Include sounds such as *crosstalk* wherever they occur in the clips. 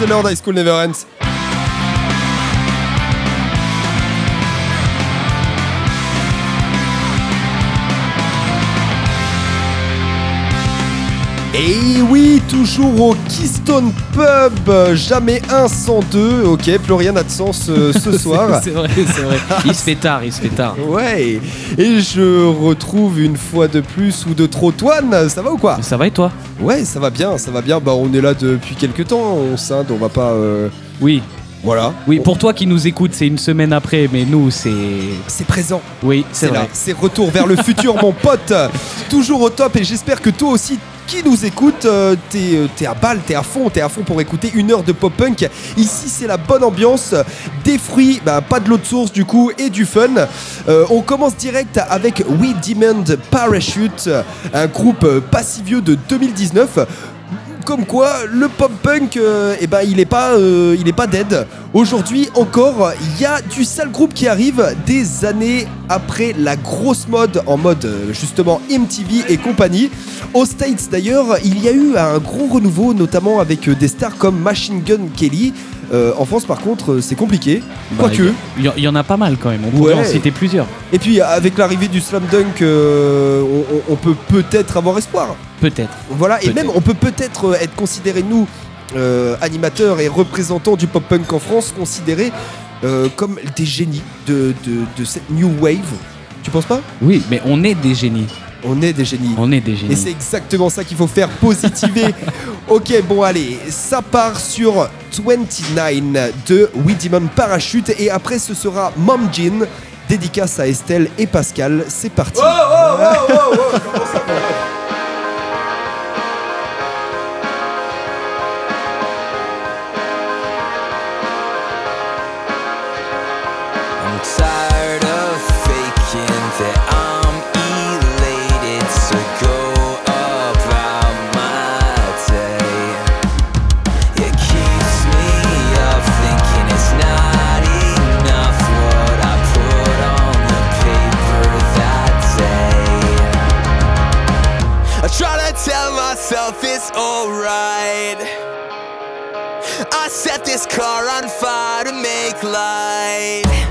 C'est l'heure d'High School Never Ends. Et oui, toujours au Keystone Pub, jamais un sans deux. Ok, plus rien n'a de sens euh, ce *laughs* soir. c'est vrai, c'est vrai. Il se fait tard, il se fait tard. Ouais, et je retrouve une fois de plus ou de trop Toine, ça va ou quoi? Ça va et toi? Ouais, ça va bien, ça va bien. Bah, on est là depuis quelques temps, on scinde, on va pas. euh, Oui. Voilà. Oui, pour toi qui nous écoutes, c'est une semaine après, mais nous, c'est. C'est présent. Oui, c'est C'est là, vrai. c'est retour vers le futur, mon pote. *laughs* Toujours au top, et j'espère que toi aussi. Qui nous écoute, euh, t'es euh, t'es à balle, t'es à fond, t'es à fond pour écouter une heure de pop punk. Ici, c'est la bonne ambiance, des fruits, bah, pas de l'eau de source du coup, et du fun. Euh, on commence direct avec We Demand Parachute, un groupe pas de 2019. Comme quoi, le pop punk, euh, eh ben, il est pas, il est pas dead. Aujourd'hui encore, il y a du sale groupe qui arrive des années après la grosse mode en mode euh, justement MTV et compagnie. Aux States d'ailleurs, il y a eu un gros renouveau, notamment avec euh, des stars comme Machine Gun Kelly. Euh, en France, par contre, euh, c'est compliqué. Bah, Quoique. Il y, en a pas mal quand même, on pourrait Ouais. en citer plusieurs. Et puis, avec l'arrivée du slam dunk, euh, on, peut peut-être avoir espoir. Peut-être. Voilà, et même on peut peut-être être considérés, nous, euh, animateurs et représentants du pop-punk en France, considérés euh, comme des génies de, de- de cette new wave. Tu penses pas? Oui, mais on est des génies. On est des génies. On est des génies. Et c'est exactement ça qu'il faut faire positiver. *laughs* ok, bon, allez, ça part sur 29 de We Demon Parachute. Et après, ce sera Mom Jean, dédicace à Estelle et Pascal. C'est parti. I'm *laughs* this car on fire to make light.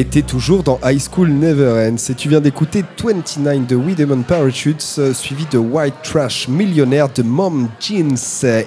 Et t'es toujours dans High School Never Ends et tu viens d'écouter 29 de We Demon Parachutes euh, suivi de White Trash Millionnaire de Mom Jeans.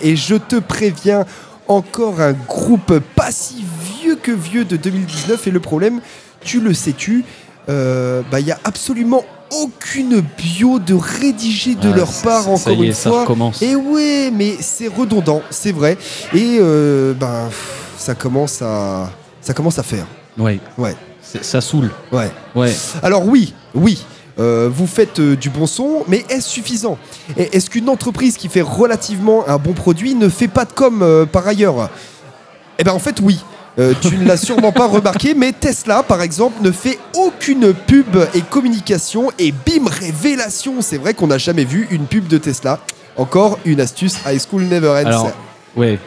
Et je te préviens, encore un groupe pas si vieux que vieux de 2019 et le problème, tu le sais-tu, euh, bah il y a absolument aucune bio de rédigée de Ah, leur ça- part ça encore y est, une ça fois. recommence. Et ouais, mais c'est redondant, c'est vrai. Et euh, ben ça commence à ça commence à faire. Ouais, Ouais, c'est- ça saoule. ouais. Ouais. Alors oui, oui, euh, vous faites euh, du bon son, mais est-ce suffisant? Est-ce qu'une entreprise qui fait relativement un bon produit ne fait pas de com euh, par ailleurs? Eh bien en fait oui. Tu ne l'as sûrement pas *laughs* remarqué, mais Tesla, par exemple, ne fait aucune pub et communication. Et bim, révélation C'est vrai qu'on n'a jamais vu une pub de Tesla. Encore une astuce High School Never Ends. Alors, ouais.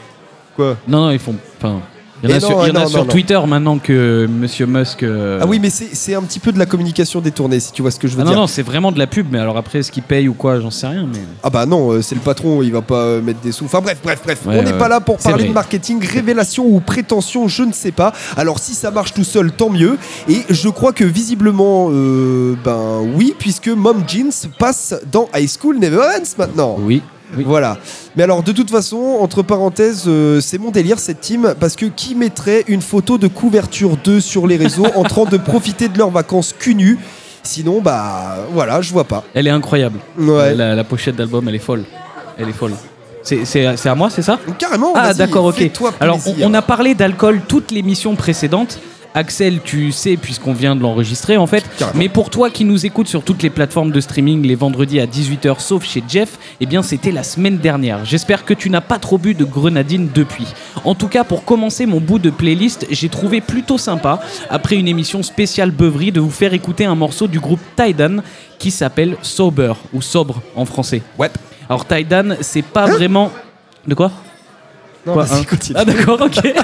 Quoi? Non, non, ils font. Enfin, il y en a non, sur, il y en a non, sur non, non. Twitter maintenant que Monsieur Musk. euh, Ah oui, mais c'est un petit peu de la communication détournée, si tu vois ce que je veux Ah non, dire. non, c'est vraiment de la pub, mais alors après, est-ce qu'ils payent ou quoi, j'en sais rien. Mais... Ah bah non, euh, c'est le patron, il va pas euh, mettre des sous. Enfin bref, bref, bref. Ouais, on n'est ouais, pas là pour parler vrai. de marketing, révélation ou prétention, je ne sais pas. Alors si ça marche tout seul, tant mieux. Et je crois que visiblement, euh, ben oui, puisque Mom Jeans passe dans High School Never Ends maintenant. Oui. Oui. Voilà. Mais alors, de toute façon, entre parenthèses, euh, c'est mon délire cette team parce que qui mettrait une photo de couverture d'eux sur les réseaux en train de profiter de leurs vacances cul nu? Sinon, bah voilà, je vois pas. Elle est incroyable. Ouais. La, la pochette d'album, elle est folle. Elle est folle. C'est à moi, c'est ça? Carrément. Ah d'accord, ok. Alors on, on a parlé d'alcool toute l'émission précédente. Axel, tu sais, puisqu'on vient de l'enregistrer en fait. Carrément. Mais pour toi qui nous écoutes sur toutes les plateformes de streaming les vendredis à 18h, sauf chez Jeff, eh bien c'était la semaine dernière. J'espère que tu n'as pas trop bu de grenadine depuis. En tout cas, pour commencer mon bout de playlist, j'ai trouvé plutôt sympa, après une émission spéciale beuverie, de vous faire écouter un morceau du groupe Tidan qui s'appelle Sober, ou Sobre en français. Ouais. Alors Tidan, c'est pas vraiment... De quoi? Non, Quoi, vas-y, hein continue. Ah d'accord, ok.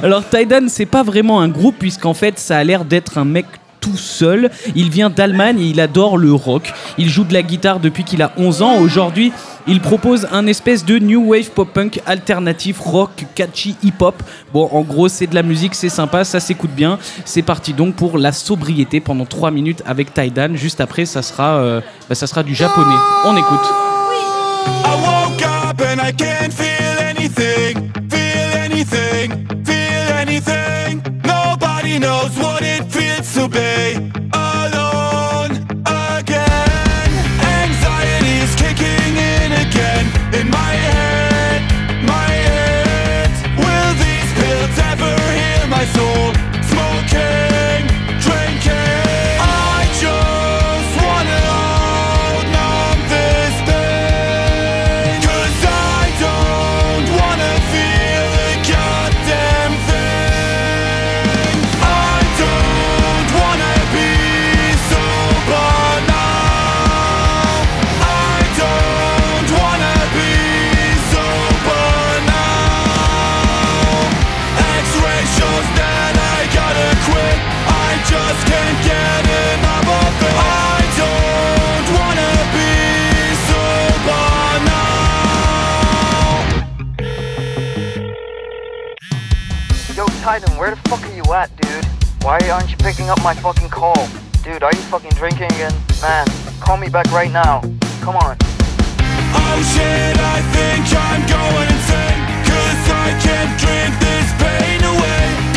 *laughs* Alors Tydan, c'est pas vraiment un groupe puisqu'en fait, ça a l'air d'être un mec tout seul. Il vient d'Allemagne et il adore le rock. Il joue de la guitare depuis qu'il a 11 ans. Aujourd'hui, il propose un espèce de new wave pop punk alternatif rock catchy hip hop. Bon, en gros, c'est de la musique, c'est sympa, ça s'écoute bien. C'est parti donc pour la sobriété pendant 3 minutes avec Tydan. Juste après, ça sera, euh, bah, ça sera du japonais. On écoute. I woke up and I can't feel anything, feel anything, feel anything. Nobody knows what where the fuck are you at, dude? Why aren't you picking up my fucking call? Dude, are you fucking drinking again? Man, call me back right now. Come on. Oh shit, I think I'm going insane Cause I can't drink this pain away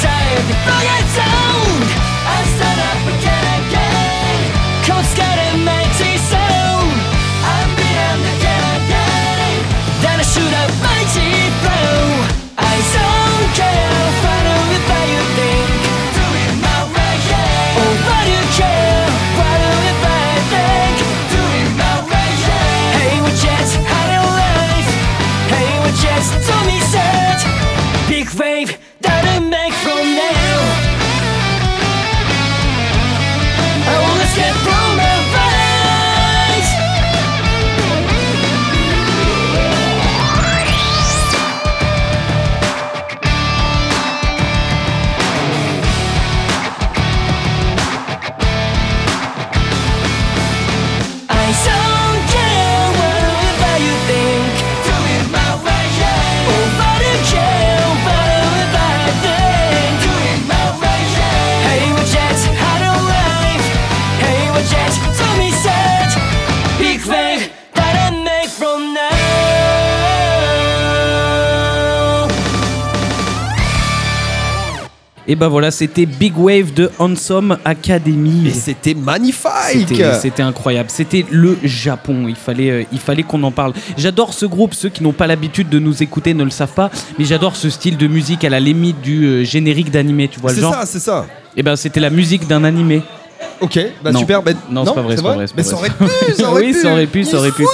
time, forget time. Et bah voilà, c'était Big Wave de Handsome Academy. Et c'était magnifique C'était incroyable. C'était le Japon. Il fallait, euh, il fallait qu'on en parle. J'adore ce groupe. Ceux qui n'ont pas l'habitude de nous écouter ne le savent pas. Mais j'adore ce style de musique à la limite du euh, générique d'animé. Tu vois le C'est genre ça, c'est ça. Et ben c'était la musique d'un animé. Ok, bah Non. super. bah- Non, c'est pas vrai, c'est pas vrai, c'est Mais ça aurait pu, ça *laughs* aurait Oui, pu. ça aurait pu, ça aurait pu.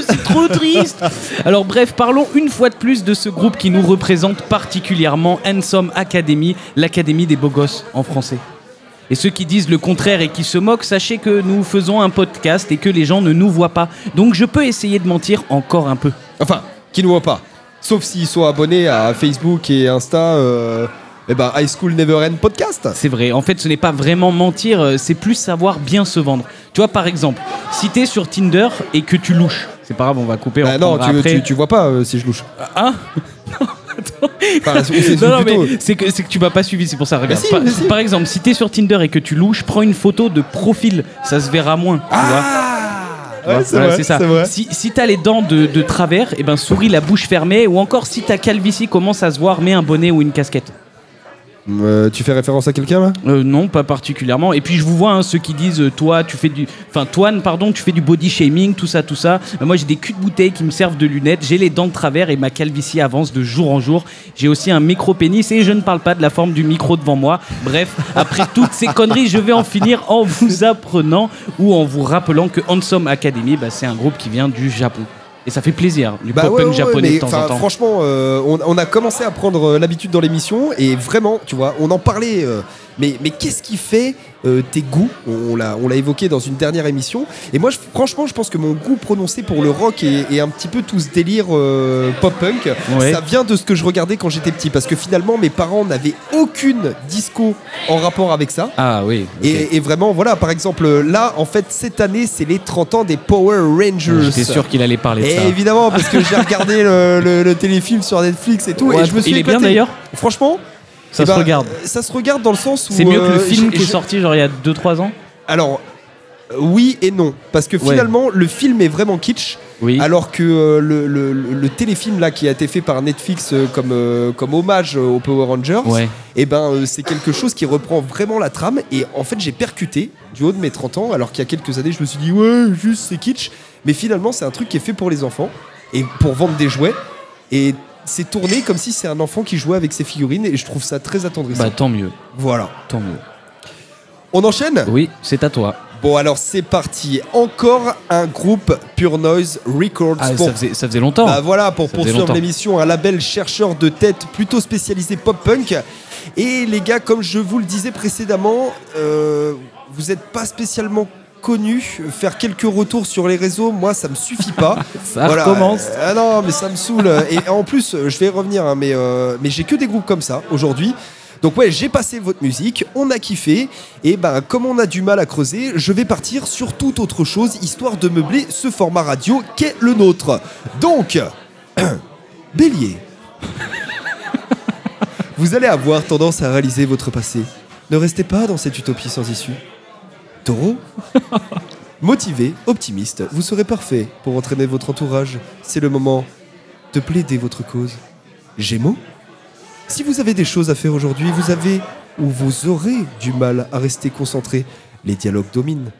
C'est trop triste. Alors bref, parlons une fois de plus de ce groupe qui nous représente particulièrement, Handsome Academy, l'académie des beaux gosses en français. Et ceux qui disent le contraire et qui se moquent, sachez que nous faisons un podcast et que les gens ne nous voient pas. Donc je peux essayer de mentir encore un peu. Enfin, qui ne voit pas. Sauf s'ils sont abonnés à Facebook et Insta. Euh, eh ben, High School Never End podcast. C'est vrai, en fait ce n'est pas vraiment mentir, euh, c'est plus savoir bien se vendre. Tu vois par exemple, si t'es sur Tinder et que tu louches, c'est pas grave, on va couper, on Bah non, tu, après. tu, tu vois pas euh, si je louche. Hein Enfin, on s'est Non, non, plutôt- mais c'est que, c'est que tu m'as pas suivi, c'est pour ça. Regarde. si, par, si. par exemple, si t'es sur Tinder et que tu louches, prends une photo de profil, ça se verra moins. Ah Tu vois, Ouais, c'est voilà, vrai, c'est ça. vrai. Si, si t'as les dents de, de travers, et ben souris la bouche fermée, ou encore si ta calvitie commence à se voir, mets un bonnet ou une casquette. Euh, tu fais référence à quelqu'un Euh, non, pas particulièrement. Et puis je vous vois hein, ceux qui disent euh, toi tu fais du, enfin Toine pardon, tu fais du body shaming, tout ça, tout ça. Moi j'ai des culs de bouteille qui me servent de lunettes, j'ai les dents de travers et ma calvitie avance de jour en jour. J'ai aussi un micro pénis et je ne parle pas de la forme du micro devant moi. Bref, après toutes ces conneries, je vais en finir en vous apprenant ou en vous rappelant que Handsome Academy, bah, c'est un groupe qui vient du Japon. Et ça fait plaisir, du Bah pop ouais, punk ouais, japonais mais de temps enfin, en temps. Franchement, euh, on, on a commencé à prendre euh, l'habitude dans l'émission et vraiment, tu vois, on en parlait. euh, mais mais qu'est-ce qui fait euh, tes goûts? On, on l'a évoqué dans une dernière émission. Et moi, je- franchement, je pense que mon goût prononcé pour le rock et, et un petit peu tout ce délire euh, pop-punk, Ouais. ça vient de ce que je regardais quand j'étais petit. Parce que finalement, mes parents n'avaient aucune disco en rapport avec ça. Ah oui. Et, et vraiment, voilà, par exemple, là, en fait, cette année, c'est les 30 ans des Power Rangers. J'étais sûr qu'il allait parler de Et ça. évidemment, parce que j'ai regardé le, le- le téléfilm sur Netflix et tout, Ouais, et je me suis il est bien d'ailleurs Franchement, Ça eh se ben, regarde. Ça se regarde dans le sens où. C'est mieux que le euh, film qui est sorti genre il y a 2-3 ans Alors, oui et non, parce que Ouais. finalement, le film est vraiment kitsch. Oui. Alors que euh, le, le- le- le téléfilm là qui a été fait par Netflix euh, comme, euh, comme hommage aux Power Rangers, Ouais. et ben c'est quelque chose qui reprend vraiment la trame. Et en fait, j'ai percuté du haut de mes 30 ans, alors qu'il y a quelques années, je me suis dit ouais, juste c'est kitsch. Mais finalement, c'est un truc qui est fait pour les enfants et pour vendre des jouets. Et c'est tourné comme si c'est un enfant qui jouait avec ses figurines. Et je trouve ça très attendrissant. Bah tant mieux, voilà. tant mieux. On enchaîne? Oui, c'est à toi. Bon alors c'est parti. Encore un groupe Pure Noise Records. Ah, pour ça faisait, ça faisait longtemps. Bah voilà, pour Ça poursuivre l'émission, un label chercheur de tête plutôt spécialisé pop-punk. Et les gars, comme je vous le disais précédemment, euh, vous n'êtes pas spécialement connus. Faire quelques retours sur les réseaux, moi, ça me suffit pas. *laughs* Ça recommence. Ah non, mais ça me saoule. Et en plus, euh, je vais y revenir, hein, mais, euh, mais j'ai que des groupes comme ça aujourd'hui. Donc ouais, j'ai passé votre musique, on a kiffé, et ben comme on a du mal à creuser, je vais partir sur toute autre chose, histoire de meubler ce format radio qu'est le nôtre. Donc, *clears throat* Bélier, *laughs* vous allez avoir tendance à réaliser votre passé. Ne restez pas dans cette utopie sans issue. Taureau, motivé, optimiste, vous serez parfait pour entraîner votre entourage. C'est le moment de plaider votre cause. Gémeaux, si vous avez des choses à faire aujourd'hui, vous avez ou vous aurez du mal à rester concentré. Les dialogues dominent.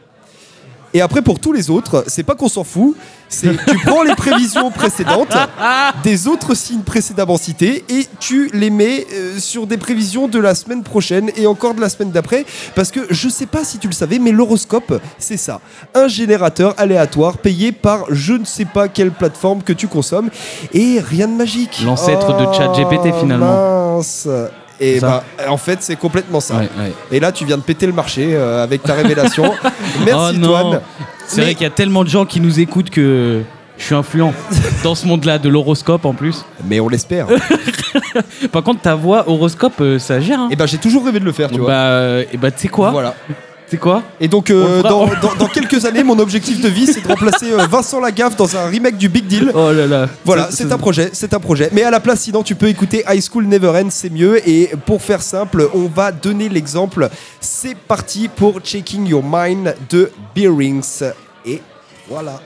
Et après, pour tous les autres, c'est pas qu'on s'en fout, c'est tu prends les prévisions précédentes *laughs* des autres signes précédemment cités et tu les mets euh, sur des prévisions de la semaine prochaine et encore de la semaine d'après. Parce que je sais pas si tu le savais, mais l'horoscope, c'est ça. Un générateur aléatoire payé par je ne sais pas quelle plateforme que tu consommes et rien de magique. L'ancêtre de ChatGPT, finalement. Mince. Et ça. bah, en fait, c'est complètement ça. Ouais, ouais. Et là, tu viens de péter le marché euh, avec ta révélation. *laughs* Merci, oh. C'est Mais- vrai qu'il y a tellement de gens qui nous écoutent que je suis influent *laughs* dans ce monde-là de l'horoscope en plus. Mais on l'espère. *laughs* Par contre, ta voix horoscope, euh, ça gère. Hein. Et ben, j'ai toujours rêvé de le faire, tu vois. bah, euh, et bah, tu sais quoi Voilà. Sais quoi Et donc, On euh, dans, dans- dans quelques années, mon objectif de vie, c'est de remplacer euh, Vincent Lagaffe dans un remake du Big Deal. Oh là là. Voilà, c'est un projet, c'est un projet. Mais à la place, sinon, tu peux écouter High School Never Ends, c'est mieux. Et pour faire simple, on va donner l'exemple. C'est parti pour Checking Your Mind de Bearings. Et voilà.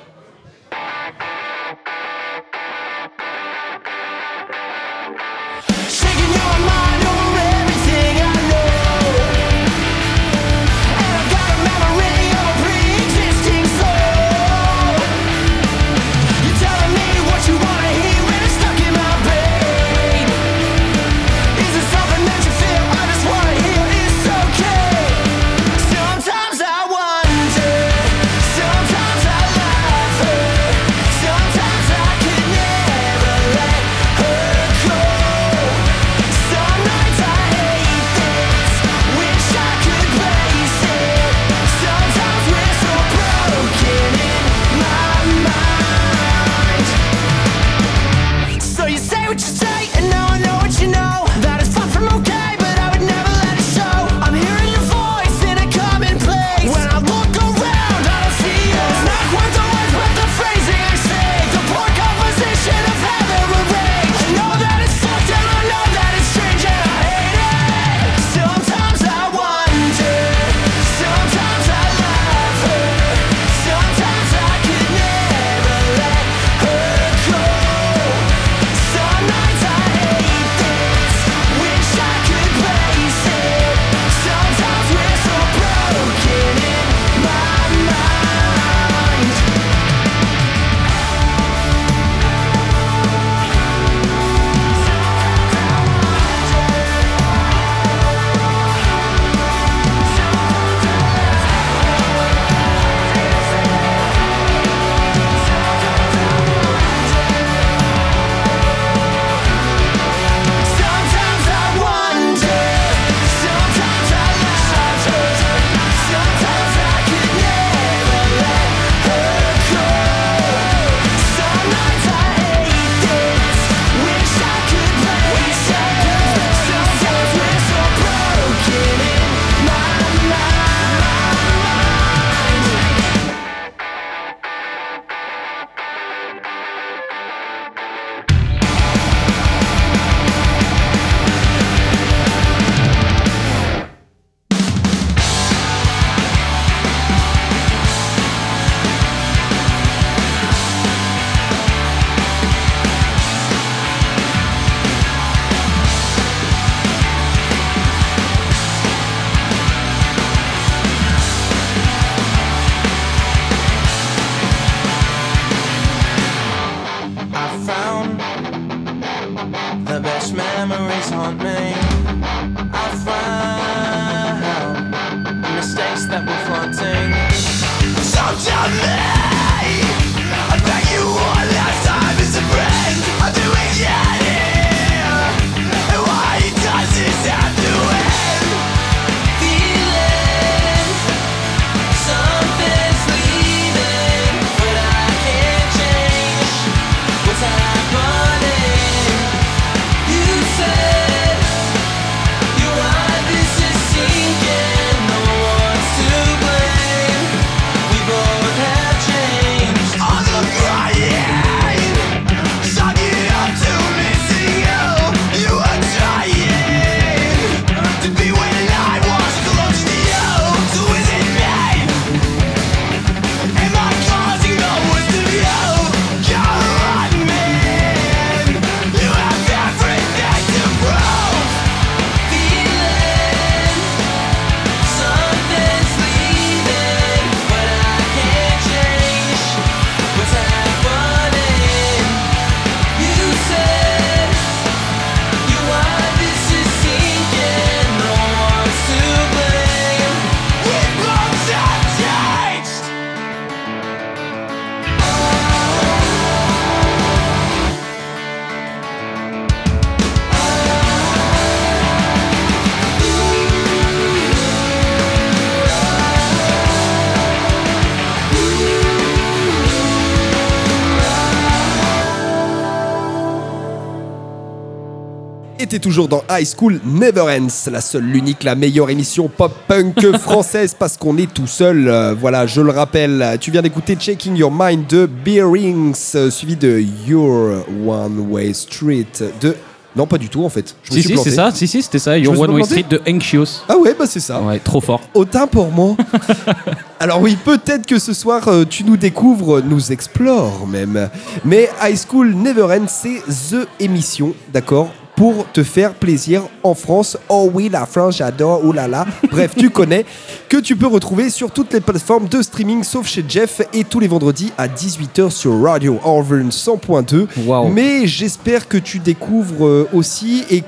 Toujours dans High School Never Ends, la seule, l'unique, la meilleure émission pop-punk *laughs* française parce qu'on est tout seul. Euh, voilà, je le rappelle, tu viens d'écouter Checking Your Mind de Bearings, euh, suivi de Your One Way Street de. Non, pas du tout en fait. Je Si, si, c'est ça, si, si, c'était ça. Your One Way Street de Anxious. Ah ouais, bah c'est ça. Ouais, trop fort. Autant pour moi. *laughs* Alors oui, peut-être que ce soir euh, tu nous découvres, nous explores même. Mais High School Never Ends, c'est THE émission, d'accord? Pour te faire plaisir en France. Oh oui, la France, j'adore, oulala. Bref, tu connais. Que tu peux retrouver sur toutes les plateformes de streaming, sauf chez Jeff, et tous les vendredis à 18h sur Radio Orvern 100.2. Waouh. Mais j'espère que tu découvres euh, aussi et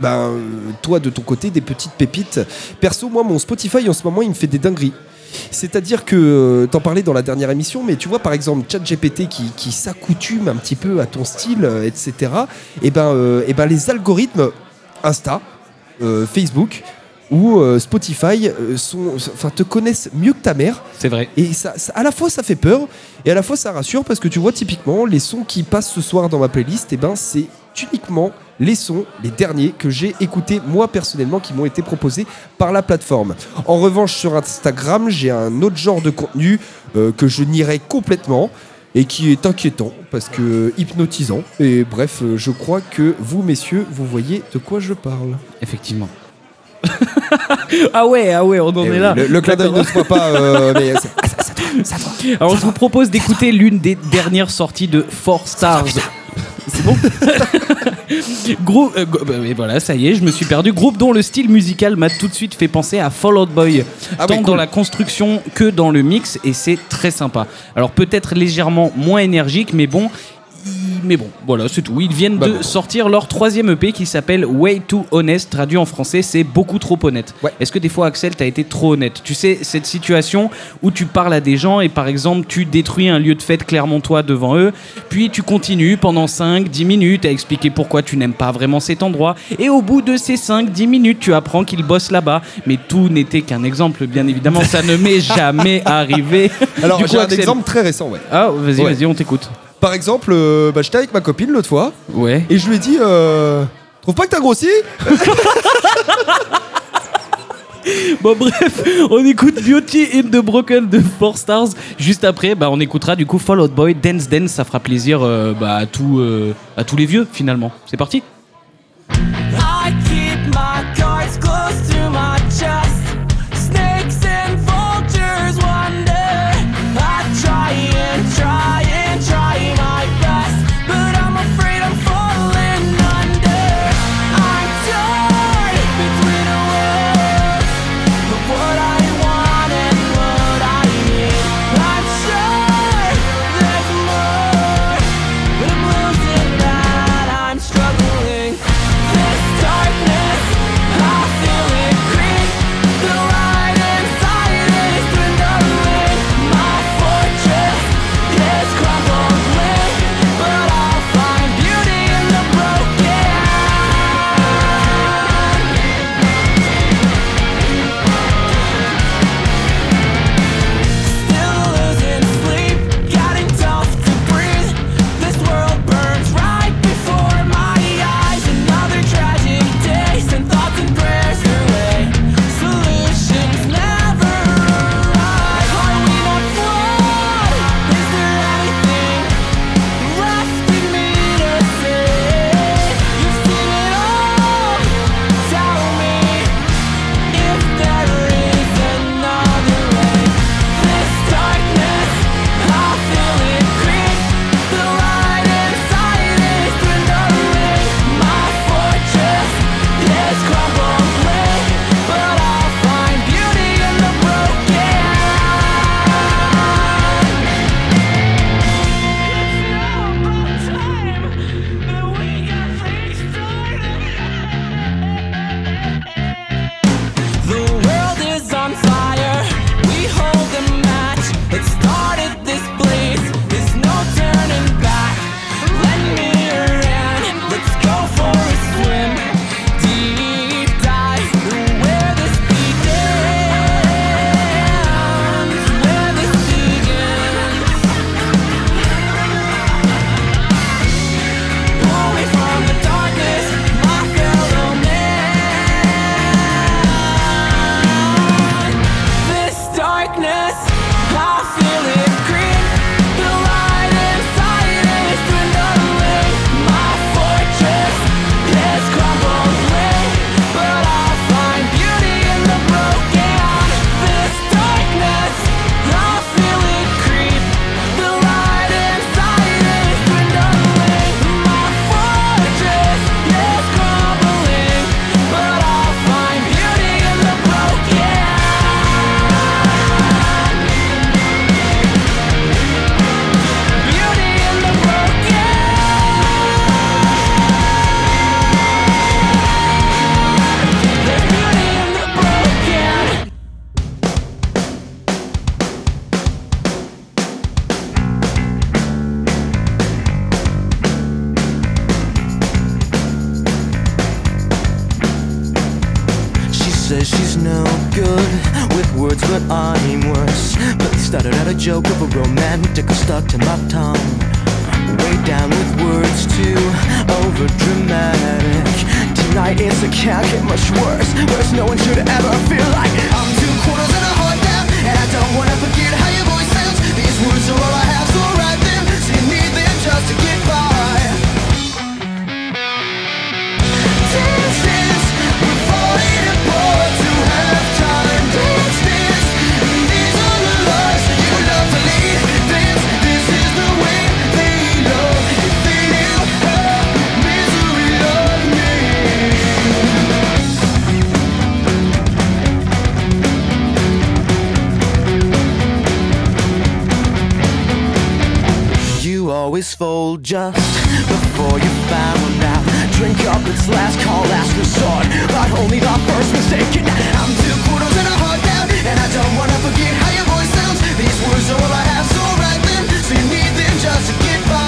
ben, euh, toi de ton côté des petites pépites. Perso, moi mon Spotify en ce moment il me fait des dingueries. C'est-à-dire que, euh, t'en parlais dans la dernière émission, mais tu vois par exemple ChatGPT qui, qui s'accoutume un petit peu à ton style, euh, etc. Et ben, euh, et ben les algorithmes Insta, euh, Facebook ou euh, Spotify euh, sont, enfin, te connaissent mieux que ta mère. C'est vrai. Et ça, ça- à la fois ça fait peur et à la fois ça rassure parce que tu vois typiquement les sons qui passent ce soir dans ma playlist, et ben c'est uniquement les sons, les derniers que j'ai écoutés moi personnellement qui m'ont été proposés par la plateforme. En revanche sur Instagram j'ai un autre genre de contenu euh, que je nierai complètement et qui est inquiétant parce que hypnotisant. Et bref, euh, je crois que vous messieurs, vous voyez de quoi je parle. Effectivement. *laughs* ah ouais, ah ouais, on en Eh est oui, là. Le, le clin d'œil ne se voit pas, euh, mais c'est- ah, ça- ça toi, *laughs* ça toi. Alors je vous propose d'écouter l'une des dernières sorties de Four Stars. C'est bon *laughs* *laughs* Groupe, euh, go- bah, mais voilà, ça y est, je me suis perdu. Groupe dont le style musical m'a tout de suite fait penser à Fall Out Boy, Ah tant oui, dans la construction que dans le mix, et c'est très sympa. Alors peut-être légèrement moins énergique, mais bon. Mais bon, voilà, c'est tout. Ils viennent Bah de bon. sortir leur troisième EP qui s'appelle Way Too Honest, traduit en français, c'est beaucoup trop honnête. Ouais. Est-ce que des fois, Axel, t'as été trop honnête? Tu sais, cette situation où tu parles à des gens et par exemple, tu détruis un lieu de fête clermontois devant eux, puis tu continues pendant 5-10 minutes à expliquer pourquoi tu n'aimes pas vraiment cet endroit, et au bout de ces 5-10 minutes, tu apprends qu'ils bossent là-bas. Mais tout n'était qu'un exemple, bien évidemment, ça ne m'est *laughs* jamais arrivé. Alors j'ai un exemple très récent, ouais. Ah, vas-y, Ouais. vas-y, on t'écoute. Par exemple, euh, bah, j'étais avec ma copine l'autre fois Ouais. et je lui ai dit euh, Trouve pas que t'as grossi *laughs* Bon bref, on écoute Beauty in the Broken de Four Stars. Juste après, bah, on écoutera du coup Fall Out Boy, Dance Dance, ça fera plaisir euh, bah, à, tout, euh, à tous les vieux finalement. C'est parti she's no good with words, but I'm worse. But it started out a joke of a romantic stuck to my tongue. Way down with words too over dramatic. Tonight it's a can't get much worse. Worse no one should ever feel like I'm two quarters and a heart down, and I don't wanna forget how your voice sounds. These words are all I have, so write them. So you need them just to get. Always fold just before you found out. Drink up, it's last call, last resort. But only the first mistake. I'm two quarters and a heart down. And I don't wanna forget how your voice sounds. These words are all I have, so write them. So you need them just to get by.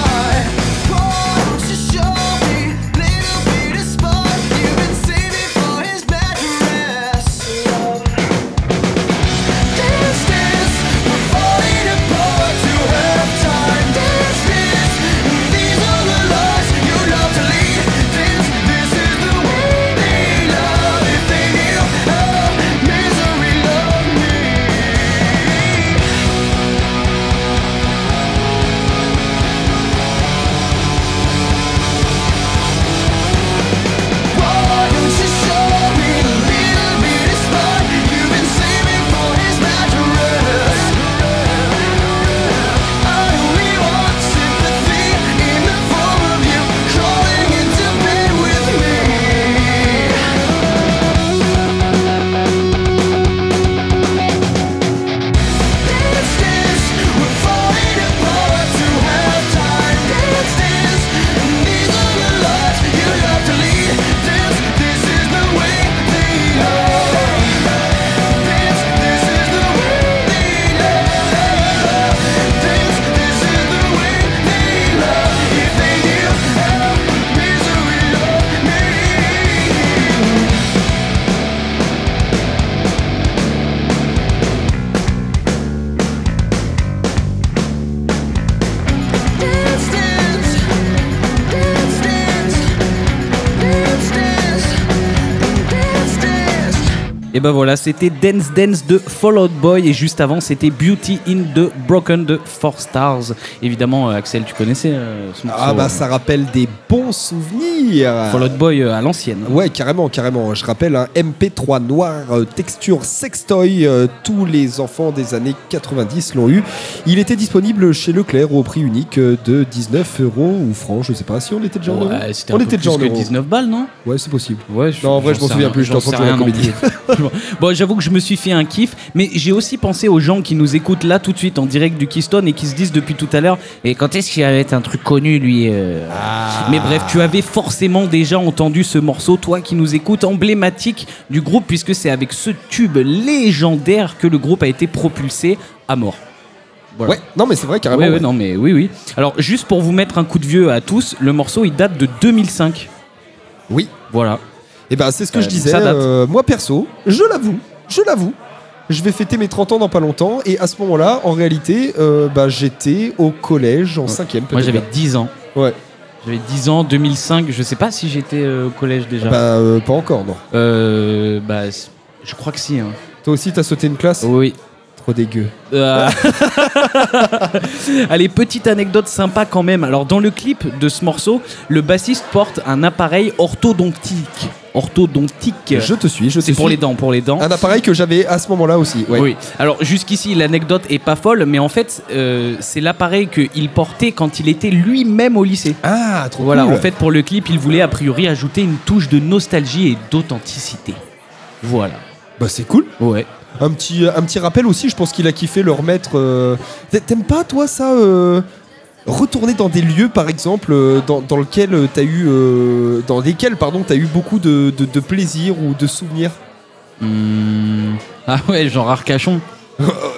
Ben voilà, c'était Dance Dance de Fall Out Boy et juste avant c'était Beauty in the Broken de Four Stars. Évidemment, euh, Axel, tu connaissais euh, ce morceau Ah bah euh, ça rappelle des bons souvenirs. Fall Out Boy euh, à l'ancienne. Ouais, carrément, carrément. Je rappelle un MP3 noir, texture sextoy. tous les enfants des années 90 l'ont eu. Il était disponible chez Leclerc au prix unique de 19 euros ou francs. Je sais pas si on était déjà en. Ouais, On un peu était déjà en que euros. 19 balles, non? Ouais, c'est possible. Ouais, Non, en vrai, je m'en souviens plus, je t'en la comédie. *laughs* bon, j'avoue que je me suis fait un kiff, mais j'ai aussi pensé aux gens qui nous écoutent là tout de suite en direct du Keystone et qui se disent depuis tout à l'heure Et quand est-ce qu'il avait un truc connu, lui euh? Mais bref, tu avais forcément déjà entendu ce morceau, toi qui nous écoutes, emblématique du groupe, puisque c'est avec ce tube légendaire que le groupe a été propulsé à mort. Voilà. Ouais, non, mais c'est vrai, carrément. Ouais, ouais, ouais. non, mais oui, oui. Alors, juste pour vous mettre un coup de vieux à tous, le morceau il date de 2005. Oui. Voilà. Et ben c'est ce que je disais. euh, moi perso, je l'avoue, je l'avoue. Je vais fêter mes 30 ans dans pas longtemps et à ce moment-là, en réalité, euh, bah, j'étais au collège en 5ème. Moi j'avais 10 ans. Ouais. J'avais 10 ans, 2005, je sais pas si j'étais euh, au collège déjà. Bah euh, pas encore, non. Euh, bah, je crois que si. hein. Toi aussi, t'as sauté une classe? Oui. Trop dégueu. *laughs* Allez, petite anecdote sympa quand même. Alors, dans le clip de ce morceau, le bassiste porte un appareil orthodontique. Orthodontique. Je te suis, je te C'est pour suis. les dents, pour les dents. Un appareil que j'avais à ce moment-là aussi. Ouais. Oui. Alors jusqu'ici, l'anecdote est pas folle, mais en fait, euh, c'est l'appareil qu'il portait quand il était lui-même au lycée. Ah, trop Voilà, cool. en fait, pour le clip, il voulait a priori ajouter une touche de nostalgie et d'authenticité. Voilà. Bah c'est cool. Ouais. Un petit, un petit rappel aussi, je pense qu'il a kiffé le remettre. euh, t'a- T'aimes pas toi ça euh, Retourner dans des lieux par exemple euh, dans, dans lequel eu euh, dans lesquels pardon t'as eu beaucoup de, de, plaisir ou de souvenirs? Hmm. Ah ouais, genre Arcachon.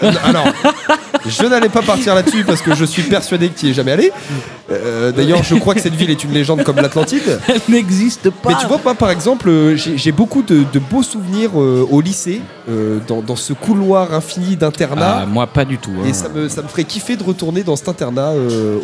Euh, Alors *laughs* Je n'allais pas partir là-dessus parce que je suis persuadé que tu y es jamais allé. Euh, D'ailleurs, je crois que cette ville est une légende comme l'Atlantide. Elle n'existe pas. Mais tu vois, moi par exemple, euh, j'ai beaucoup de, de beaux souvenirs euh, au lycée, euh, dans, dans ce couloir infini d'internat. Ah, moi, pas du tout. hein. Et ça me, ça me ferait kiffer de retourner dans cet internat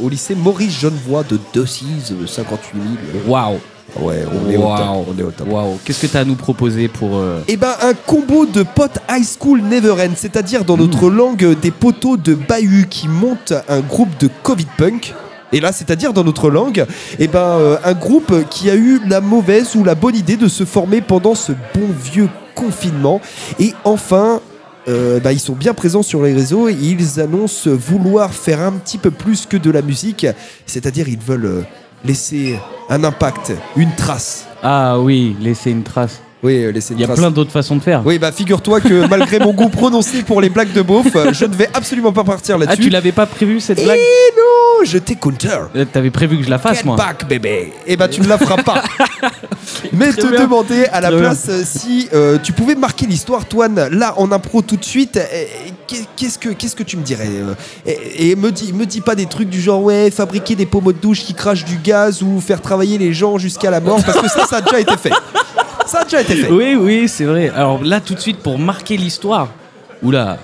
au lycée Maurice Genevois de 2-6, euh, 58 000. Waouh. Ouais, on est au top. Waouh. On est au top. Waouh. Qu'est-ce que tu as à nous proposer pour. euh, Eh ben, un combo de potes high school never end, c'est-à-dire dans notre langue euh, des poteaux de bahut qui montent un groupe de Covid punk. Et là, c'est-à-dire dans notre langue, eh ben, euh, un groupe qui a eu la mauvaise ou la bonne idée de se former pendant ce bon vieux confinement. Et enfin, euh, bah, ils sont bien présents sur les réseaux et ils annoncent vouloir faire un petit peu plus que de la musique, c'est-à-dire ils veulent euh, laisser un impact, une trace. Ah oui, laisser une trace. Oui, euh, laisser une Il y a trace. plein d'autres façons de faire. Oui, bah figure-toi que malgré mon goût prononcé pour les blagues de beauf, euh, je ne vais absolument pas partir Ah, là-dessus. tu l'avais pas prévu cette Et blague non, je t'ai counter. Euh, T'avais prévu que je la fasse, Get moi. back, bébé. Et bah tu ne la feras pas. *laughs* Mais Très te bien. demander à la Très place euh, si euh, tu pouvais marquer l'histoire, Toine, là en impro tout de suite. euh, qu'est- Qu'est-ce que qu'est-ce que tu me dirais euh, Et, et me dis me dis pas des trucs du genre ouais fabriquer des pommeaux de douche qui crachent du gaz ou faire travailler les gens jusqu'à la mort parce que ça ça a déjà été fait. Ça a déjà été fait. Oui, oui, c'est vrai. Alors là, tout de suite, pour marquer l'histoire. Oula.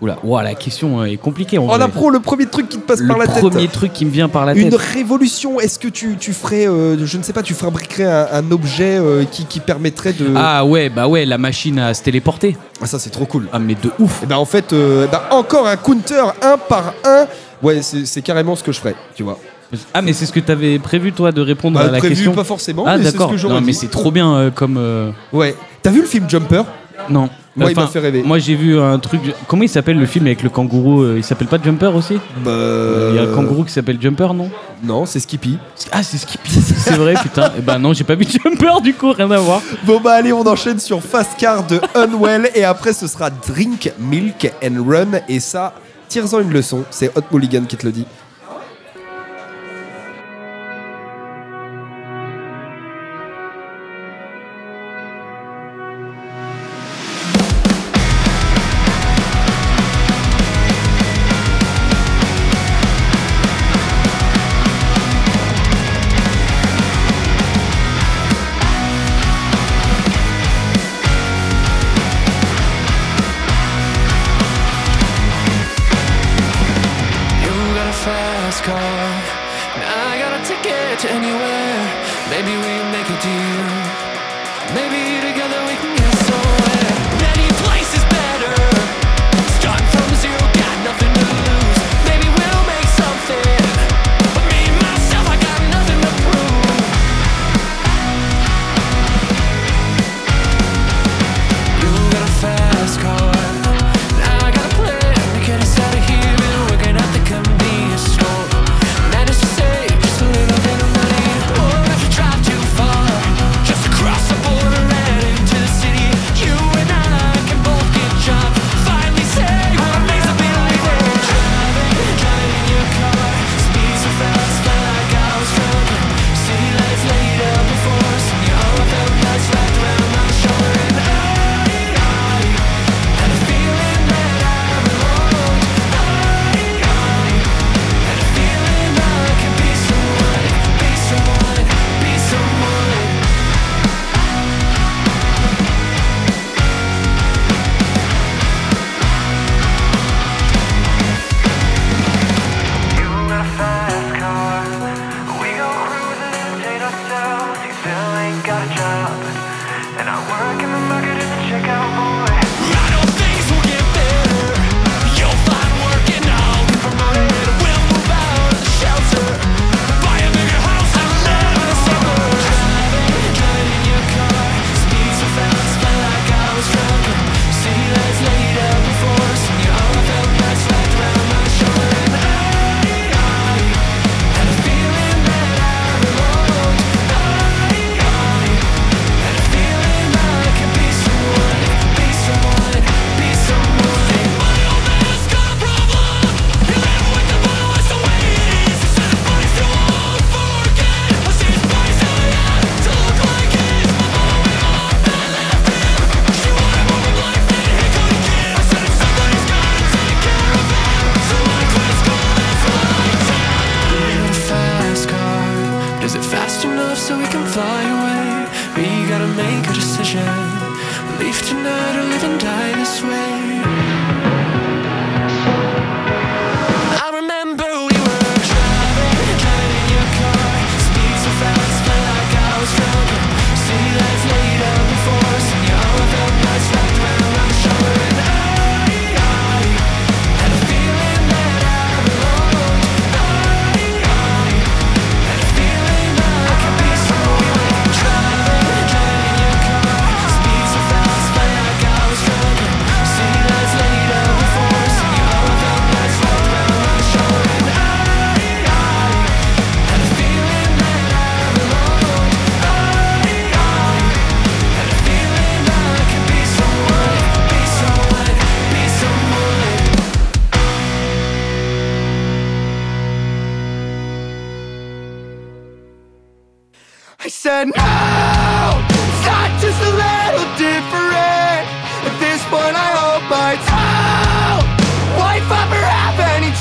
Oula. Ouah, la question euh, est compliquée. En, En impro, le premier truc qui te passe le par la tête. premier truc qui me vient par la Une tête. révolution, est-ce que tu, tu ferais, euh, je ne sais pas, tu fabriquerais un, un objet euh, qui, qui permettrait de... Ah ouais, bah ouais, la machine à se téléporter. Ah, ça c'est trop cool. Ah mais de ouf. Et ben en fait, euh, bah, encore un counter un par un. Ouais, c'est c'est carrément ce que je ferais, tu vois. Ah mais c'est ce que t'avais prévu toi de répondre Bah, à la prévu question. pas forcément, ah d'accord. Non mais c'est trop bien euh, comme. euh, Ouais. T'as vu le film Jumper? Non. Moi, il m'a fait rêver. Moi j'ai vu un truc. Comment il s'appelle le film avec le kangourou euh, Il s'appelle pas Jumper aussi? Bah. Il y a un kangourou qui s'appelle Jumper non? Non, c'est Skippy. Ah c'est Skippy. *laughs* c'est vrai putain. Et bah non j'ai pas vu Jumper du coup rien à voir. Bon bah allez, on enchaîne sur Fast Car de *laughs* Unwell et après ce sera Drink, Milk and Run et ça, tire-en une leçon. C'est Hot Mulligan qui te le dit.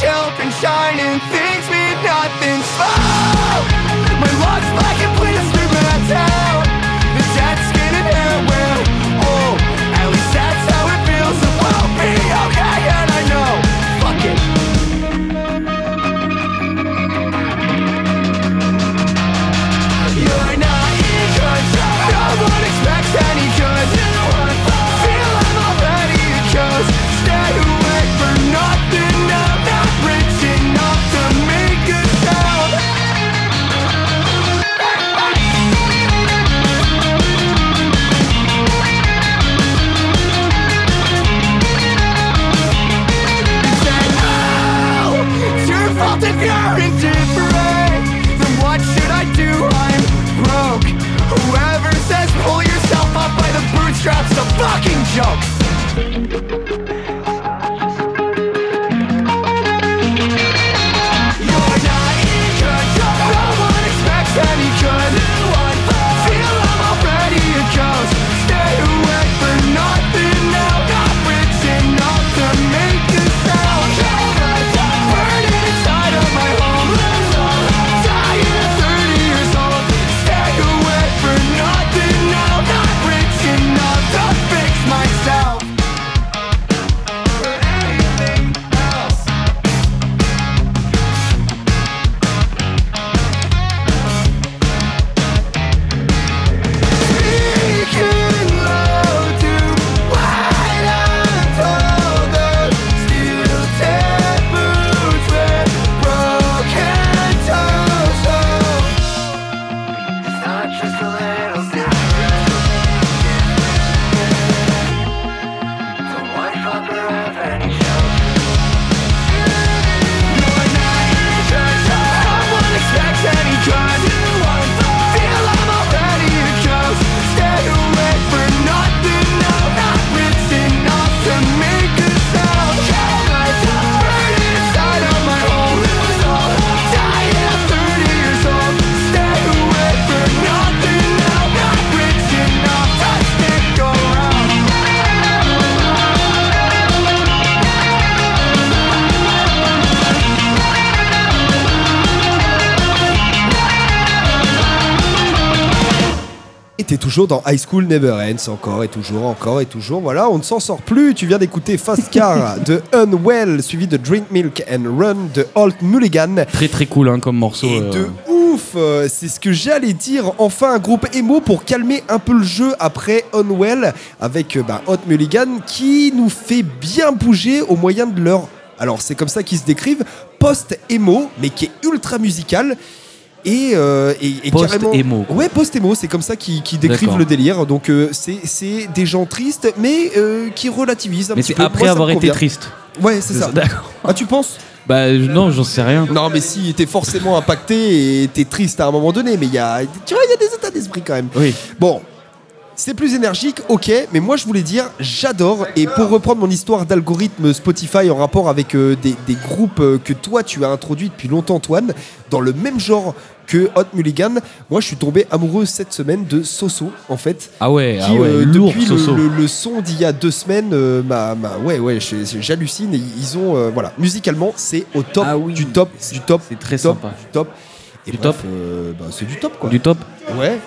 helping shining things we joke. Toujours dans High School Never Ends, encore et toujours, encore et toujours. Voilà, on ne s'en sort plus. Tu viens d'écouter Fast Car *laughs* de Unwell, suivi de Drink Milk and Run de Holt Mulligan. Très très cool hein, comme morceau. Et euh. de ouf euh, C'est ce que j'allais dire. Enfin, un groupe emo pour calmer un peu le jeu après Unwell avec euh, bah, Hot Mulligan qui nous fait bien bouger au moyen de leur. Alors, c'est comme ça qu'ils se décrivent post-emo, mais qui est ultra musical. Et, euh, et, et carrément. quoi. Ouais, post-emo, c'est comme ça qu'ils décrivent le délire. Donc, euh, c'est- des gens tristes, mais euh, qui relativisent un Mais petit c'est peu. après Moi, avoir été triste. Ouais, c'est ça. Ah, tu penses? Bah non, j'en sais rien. non, mais si, t'es forcément impacté et t'es triste à un moment donné, mais il y a, tu vois, il y a des états d'esprit quand même. Oui. Bon, c'est plus énergique, ok, mais moi je voulais dire, j'adore. Et pour reprendre mon histoire d'algorithme Spotify en rapport avec euh, des, des groupes euh, que toi tu as introduits depuis longtemps, Antoine, dans le même genre que Hot Mulligan, moi je suis tombé amoureux cette semaine de Soso, en fait. Ah ouais, Qui, ah ouais, euh, lourd depuis le, Soso. le- le son d'il y a deux semaines, euh, m'a- m'a- ouais, ouais, j'hallucine. Et ils ont, euh, voilà, musicalement, c'est au top Ah oui, du top, du top, c'est très top, sympa. du top. Et Du bref, top. euh, bah, c'est du top quoi. Du top Ouais.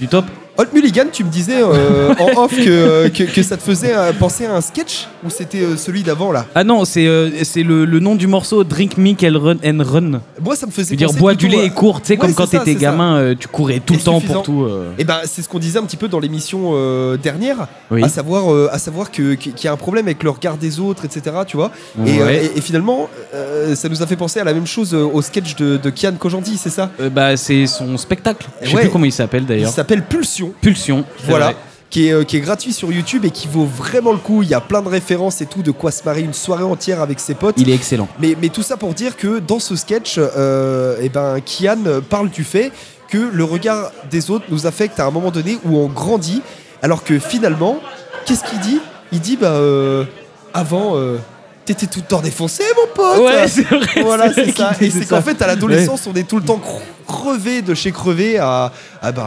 Du top Hot Mulligan, tu me disais euh, *laughs* en off que, que, que ça te faisait euh, penser à un sketch ou c'était euh, celui d'avant là? Ah non, c'est euh, le, le nom du morceau Drink Milk and Run. And run. Moi ça me Je faisait dire, bois du lait et court. Tu sais, Ouais, comme quand t'étais gamin, euh, tu courais tout Et le temps suffisant. pour tout. euh. Et ben c'est ce qu'on disait un petit peu dans l'émission euh, dernière, Oui. à savoir, euh, à savoir qu'il y a un problème avec le regard des autres, etc. Tu vois et, euh, Ouais. et- et finalement, euh, ça nous a fait penser à la même chose euh, au sketch de, de Kian Kojandi, c'est ça? Euh, bah, c'est son spectacle. Je sais Ouais. plus comment il s'appelle Il d'ailleurs. s'appelle Pulsion. Pulsion. Voilà. vrai. Qui est, euh, qui est gratuit sur YouTube et qui vaut vraiment le coup. Il y a plein de références et tout, de quoi se marrer une soirée entière avec ses potes. Il est excellent. Mais, mais tout ça pour dire que dans ce sketch, euh, eh ben, Kian parle du fait que le regard des autres nous affecte à un moment donné où on grandit, alors que finalement, qu'est-ce qu'il dit? Il dit bah euh, avant, euh, T'étais tout le temps défoncé, mon pote. Ouais, c'est vrai. *laughs* Voilà, c'est ça. Et c'est qu'en fait, à l'adolescence, on est tout le temps cre- crevé de chez crevé à, à ben,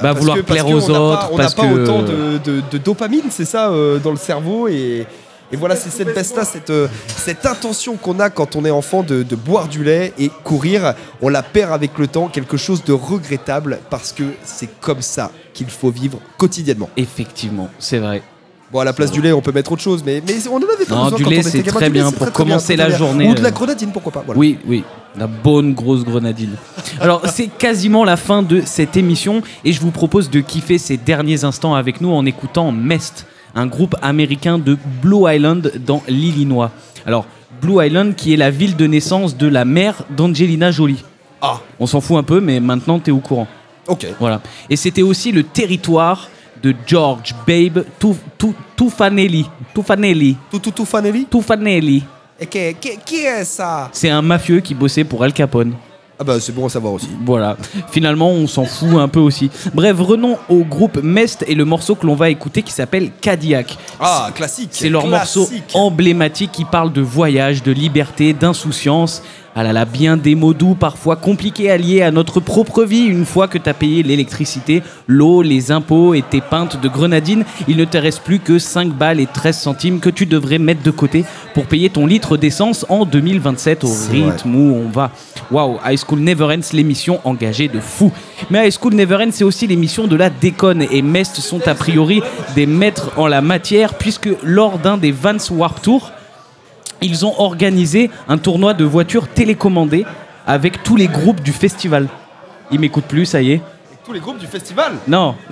parce vouloir que- plaire aux on n'a pas- autres, on n'a pas que- autant de, de- de dopamine, c'est ça, euh, dans le cerveau. Et, et voilà, c'est cette baisse-là, cette, euh, cette intention qu'on a quand on est enfant de, de boire du lait et courir. On la perd avec le temps, quelque chose de regrettable, parce que c'est comme ça qu'il faut vivre quotidiennement. Effectivement, c'est vrai. Bon, à la place du lait, on peut mettre autre chose, mais, mais on en avait pas Non, besoin du quand lait, c'est très bien pour commencer la journée, Ou de la euh. grenadine, pourquoi pas. voilà. Oui, oui, la bonne grosse grenadine. Alors, c'est quasiment la fin de cette émission et je vous propose de kiffer ces derniers instants avec nous en écoutant Mest, un groupe américain de Blue Island dans l'Illinois. Alors, Blue Island qui est la ville de naissance de la mère d'Angelina Jolie. Ah, On s'en fout un peu, mais maintenant t'es au courant. ok. Voilà. Et c'était aussi le territoire de George Babe Tuf- Tu- Tufanelli. Tufanelli. Tout, tout, tout, Fanelli Tufanelli. Et qui, qui, qui est ça? C'est un mafieux qui bossait pour Al Capone. Ah bah c'est bon à savoir aussi. Voilà. Finalement, on s'en fout un peu aussi. Bref, revenons au groupe Mest et le morceau que l'on va écouter qui s'appelle Cadillac. Ah, classique. C'est leur morceau emblématique qui parle de voyage, de liberté, d'insouciance. Ah là là, bien des mots doux, parfois compliqués à lier à notre propre vie. Une fois que t'as payé l'électricité, l'eau, les impôts et tes pintes de grenadine, il ne te reste plus que 5 balles et 13 centimes que tu devrais mettre de côté pour payer ton litre d'essence en 2027 au rythme où on va. Waouh, High School Never Ends, l'émission engagée de fou. Mais High School Never Ends, c'est aussi l'émission de la déconne et Mest sont a priori des maîtres en la matière puisque lors d'un des Vans Warp Tour, ils ont organisé un tournoi de voitures télécommandées avec tous les groupes du festival. Ils m'écoutent plus, ça y est. Tous les groupes du festival? Non, *laughs*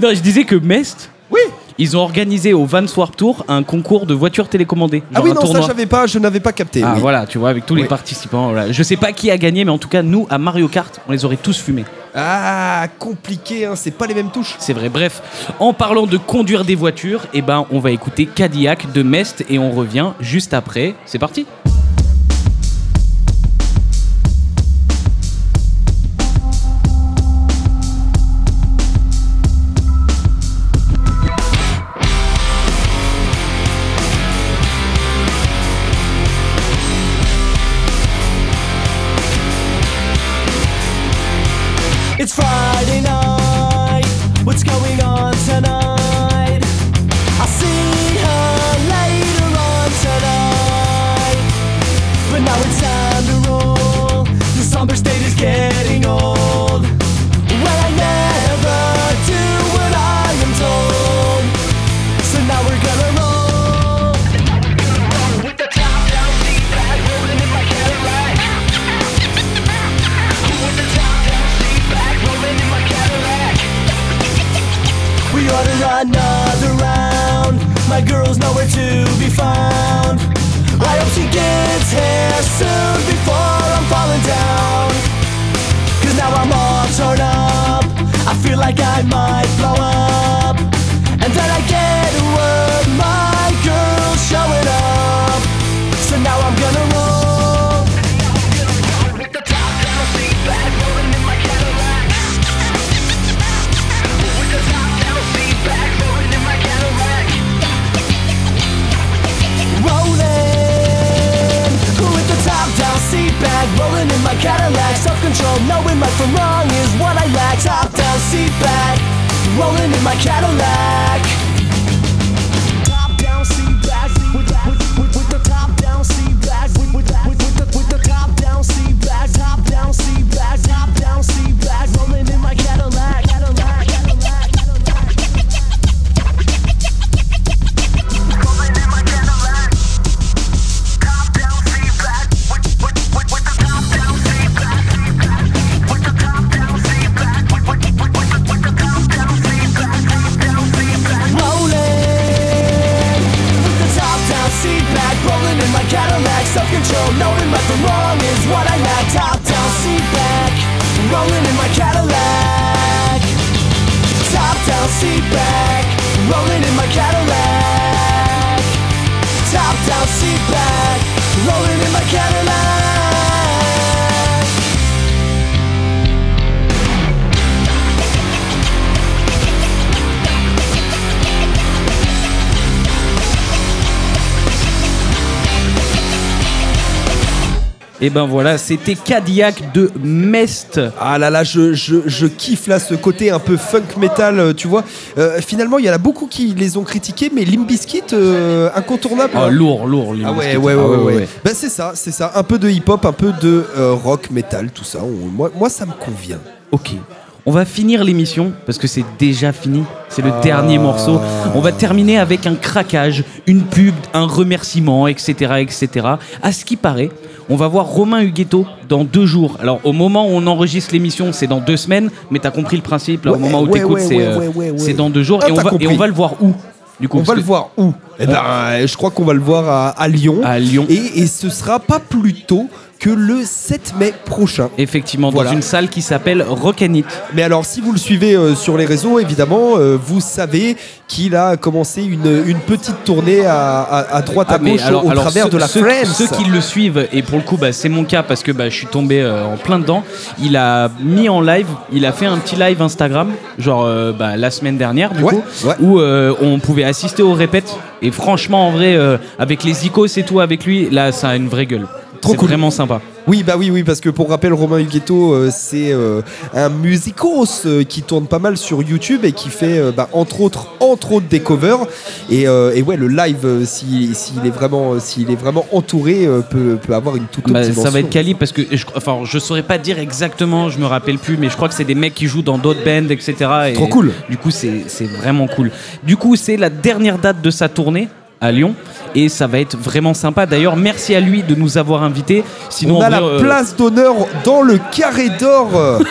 non, je disais que Mest, Oui. Ils ont organisé au Vans Warp Tour un concours de voitures télécommandées. Ah oui non tournoi. ça j'avais pas, je n'avais pas capté. Ah oui. voilà, tu vois, avec tous les participants. voilà. Je sais pas qui a gagné, mais en tout cas, nous, à Mario Kart, on les aurait tous fumés. Ah compliqué, hein, c'est pas les mêmes touches. C'est vrai. Bref, en parlant de conduire des voitures, eh ben, on va écouter Cadillac de Mest et on revient juste après. C'est parti. Wrong is what I lack. Top down, seat back, rolling in my Cadillac. Top down, seat back, rolling in my Cadillac. Top down, seat back, rolling in my Cadillac. Et ben voilà, c'était Cadillac de Mest. Ah là là, je, je, je kiffe là ce côté un peu funk metal, euh, tu vois. Euh, finalement, il y en a beaucoup qui les ont critiqués, mais Limp Bizkit, euh, incontournable. Ah, hein. lourd, lourd. les Ah ouais, Bizkit. ouais, ouais, Ah ouais, ouais. Bah, c'est ça, c'est ça. Un peu de hip-hop, un peu de euh, rock, metal, tout ça. On- moi, moi, ça me convient. Ok. On va finir l'émission parce que c'est déjà fini. C'est le dernier morceau. On va terminer avec un craquage, une pub, un remerciement, etc., etc. À ce qui paraît, on va voir Romain Huguetto dans deux jours. Alors au moment où on enregistre l'émission, c'est dans deux semaines, mais t'as compris le principe. Là, au moment où ouais, t'écoutes, c'est euh, dans deux jours Ah, et, on va, et compris. on va le voir où Du coup, On va le voir où? Eh ben, je crois qu'on va le voir à, à Lyon. à Lyon. Et, et ce sera pas plus tôt que le 7 mai prochain. Effectivement, Voilà. dans une salle qui s'appelle Rockanit. Mais alors, si vous le suivez euh, sur les réseaux, évidemment, euh, vous savez qu'il a commencé une, une petite tournée à, à- à droite, à Ah, gauche, au- au travers ceux, de la ceux- France. Ceux qui le suivent, et pour le coup, bah, c'est mon cas parce que bah, je suis tombé euh, en plein dedans. Il a mis en live, il a fait un petit live Instagram, genre bah, la semaine dernière, du Ouais, coup, ouais. où on pouvait assister aux répètes. Et franchement, en vrai, avec les icônes et tout, avec lui, là, ça a une vraie gueule. Trop C'est cool. vraiment sympa. Oui, bah oui, oui, parce que pour rappel, Romain Huguetto, euh, c'est euh, un musicos euh, qui tourne pas mal sur YouTube et qui fait, bah, entre autres, entre autres des covers. Et, et ouais, le live, s'il s'il est vraiment, s'il est vraiment entouré, peut, peut avoir une toute autre Bah, ça dimension. va être quali parce que je, enfin, je saurais pas dire exactement, je me rappelle plus, mais je crois que c'est des mecs qui jouent dans d'autres bands, etc. Et Trop cool. Du coup, c'est vraiment cool. Du coup, c'est la dernière date de sa tournée à Lyon et ça va être vraiment sympa. D'ailleurs, merci à lui de nous avoir invités. Sinon, On a la euh, place d'honneur dans le carré d'or. *laughs*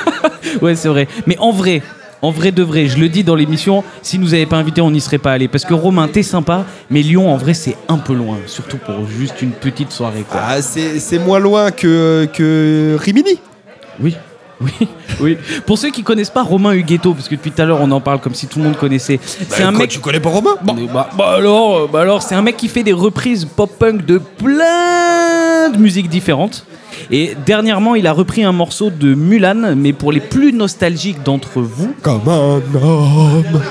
Ouais, c'est vrai. Mais en vrai. En vrai de vrai, je le dis dans l'émission, si nous avait pas invités, on n'y serait pas allé. Parce que Romain, t'es sympa, mais Lyon, en vrai, c'est un peu loin. Surtout pour juste une petite soirée, quoi. Ah, c'est c'est moins loin que, que Rimini. Oui. Oui, oui. Pour ceux qui connaissent pas Romain Huguetto, parce que depuis tout à l'heure on en parle comme si tout le monde connaissait. c'est un Quoi, mec. Tu connais pas Romain? Bon, bah, bah alors, euh, bah alors, c'est un mec qui fait des reprises pop-punk de plein de musiques différentes. Et dernièrement, il a repris un morceau de Mulan, mais pour les plus nostalgiques d'entre vous, Comme un homme.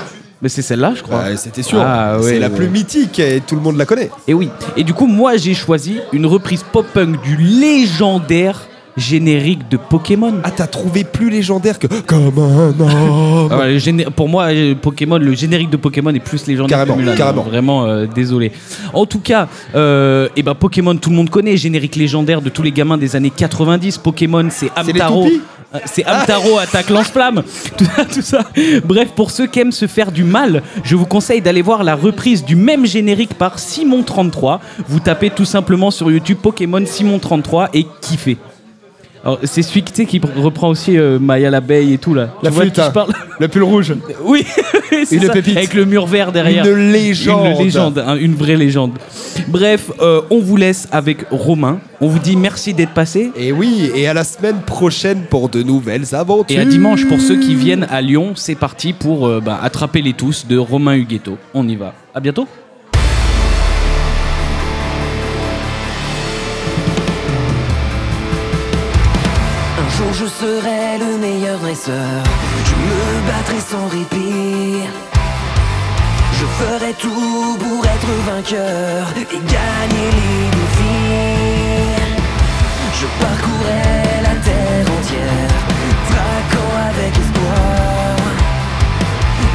mais c'est celle-là, je crois. C'était sûr. Ah, ouais, c'est la ouais. plus mythique et tout le monde la connaît. Et oui. Et du coup, moi, j'ai choisi une reprise pop-punk du légendaire générique de Pokémon. Ah, t'as trouvé plus légendaire que Comme un homme. Ah ouais, le géné- pour moi, euh, Pokémon, le générique de Pokémon est plus légendaire Carrément, que Mulan. carrément. Vraiment, euh, désolé. En tout cas, euh, eh ben, Pokémon, tout le monde connaît, générique légendaire de tous les gamins des années 90. Pokémon, c'est les Amtaro. toupies Euh, C'est Amtaro attaque lance-flamme. *laughs* Tout, ça, tout ça. Bref, pour ceux qui aiment se faire du mal, je vous conseille d'aller voir la reprise du même générique par Simon33. Vous tapez tout simplement sur YouTube Pokémon Simon33 et kiffez. Alors, c'est celui tu sais, qui reprend aussi euh, Maya l'abeille et tout là. La tu vois flûte, je hein. parle? Le pull rouge. *laughs* oui, *laughs* c'est Une ça, pépite. avec le mur vert derrière. Une légende. Une légende, hein, une vraie légende. Bref, euh, on vous laisse avec Romain. On vous dit merci d'être passé. Et oui, et à la semaine prochaine pour de nouvelles aventures. Et à dimanche pour ceux qui viennent à Lyon, c'est parti pour euh, bah, attraper les tous de Romain Huguetto. On y va. À bientôt. Serai le meilleur dresseur. Je me battrai sans répit. Je ferai tout pour être vainqueur et gagner les défis. Je parcourrai la terre entière, traquant avec espoir.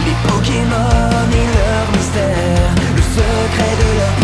Les Pokémon et leur mystère, le secret de leur